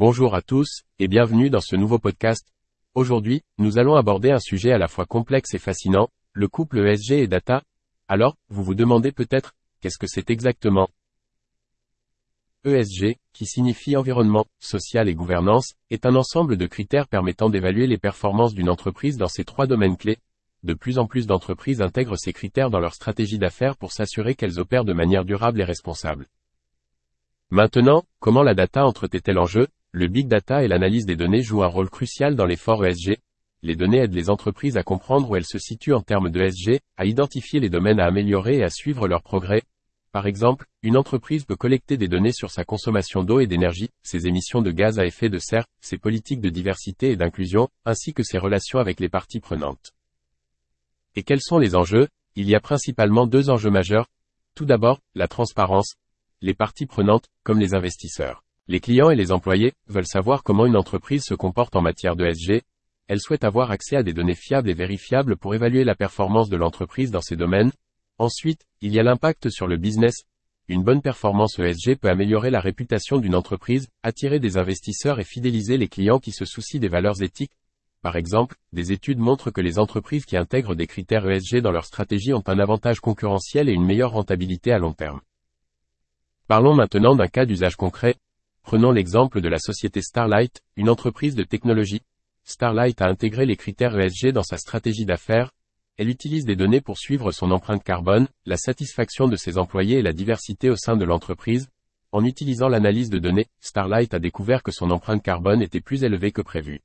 Bonjour à tous, et bienvenue dans ce nouveau podcast. Aujourd'hui, nous allons aborder un sujet à la fois complexe et fascinant, le couple ESG et data. Alors, vous vous demandez peut-être, qu'est-ce que c'est exactement? ESG, qui signifie environnement, social et gouvernance, est un ensemble de critères permettant d'évaluer les performances d'une entreprise dans ces trois domaines clés. De plus en plus d'entreprises intègrent ces critères dans leur stratégie d'affaires pour s'assurer qu'elles opèrent de manière durable et responsable. Maintenant, comment la data entre-t-elle en jeu? Le big data et l'analyse des données jouent un rôle crucial dans l'effort ESG. Les données aident les entreprises à comprendre où elles se situent en termes de ESG, à identifier les domaines à améliorer et à suivre leur progrès. Par exemple, une entreprise peut collecter des données sur sa consommation d'eau et d'énergie, ses émissions de gaz à effet de serre, ses politiques de diversité et d'inclusion, ainsi que ses relations avec les parties prenantes. Et quels sont les enjeux? Il y a principalement deux enjeux majeurs. Tout d'abord, la transparence, les parties prenantes, comme les investisseurs. Les clients et les employés veulent savoir comment une entreprise se comporte en matière de SG. Elles souhaitent avoir accès à des données fiables et vérifiables pour évaluer la performance de l'entreprise dans ces domaines. Ensuite, il y a l'impact sur le business. Une bonne performance ESG peut améliorer la réputation d'une entreprise, attirer des investisseurs et fidéliser les clients qui se soucient des valeurs éthiques. Par exemple, des études montrent que les entreprises qui intègrent des critères ESG dans leur stratégie ont un avantage concurrentiel et une meilleure rentabilité à long terme. Parlons maintenant d'un cas d'usage concret. Prenons l'exemple de la société Starlight, une entreprise de technologie. Starlight a intégré les critères ESG dans sa stratégie d'affaires. Elle utilise des données pour suivre son empreinte carbone, la satisfaction de ses employés et la diversité au sein de l'entreprise. En utilisant l'analyse de données, Starlight a découvert que son empreinte carbone était plus élevée que prévu.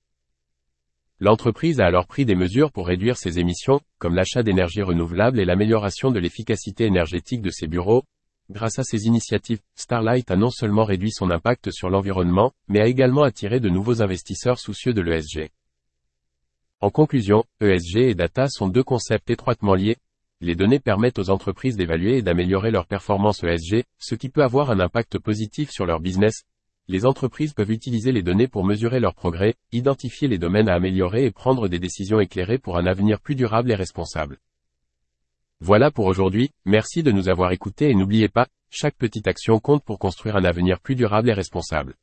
L'entreprise a alors pris des mesures pour réduire ses émissions, comme l'achat d'énergie renouvelable et l'amélioration de l'efficacité énergétique de ses bureaux, Grâce à ces initiatives, Starlight a non seulement réduit son impact sur l'environnement, mais a également attiré de nouveaux investisseurs soucieux de l'ESG. En conclusion, ESG et data sont deux concepts étroitement liés. Les données permettent aux entreprises d'évaluer et d'améliorer leur performance ESG, ce qui peut avoir un impact positif sur leur business. Les entreprises peuvent utiliser les données pour mesurer leur progrès, identifier les domaines à améliorer et prendre des décisions éclairées pour un avenir plus durable et responsable. Voilà pour aujourd'hui, merci de nous avoir écoutés et n'oubliez pas, chaque petite action compte pour construire un avenir plus durable et responsable.